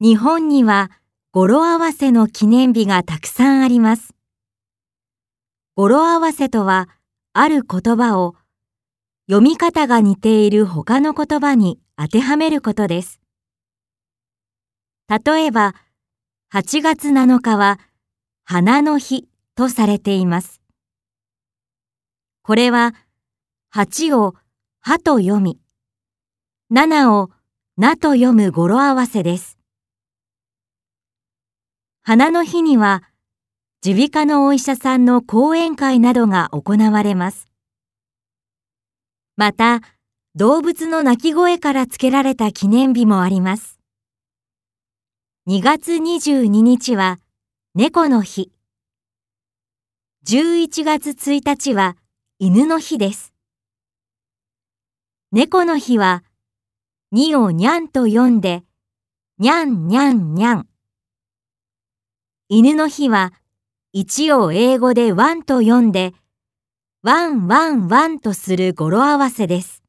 日本には語呂合わせの記念日がたくさんあります。語呂合わせとは、ある言葉を読み方が似ている他の言葉に当てはめることです。例えば、8月7日は花の日とされています。これは、8をはと読み、7をなと読む語呂合わせです。花の日には、耳鼻科のお医者さんの講演会などが行われます。また、動物の鳴き声から付けられた記念日もあります。2月22日は猫の日。11月1日は犬の日です。猫の日は2をにゃんと読んで、にゃんにゃんにゃん。犬の日は一を英語でワンと読んで、ワンワンワンとする語呂合わせです。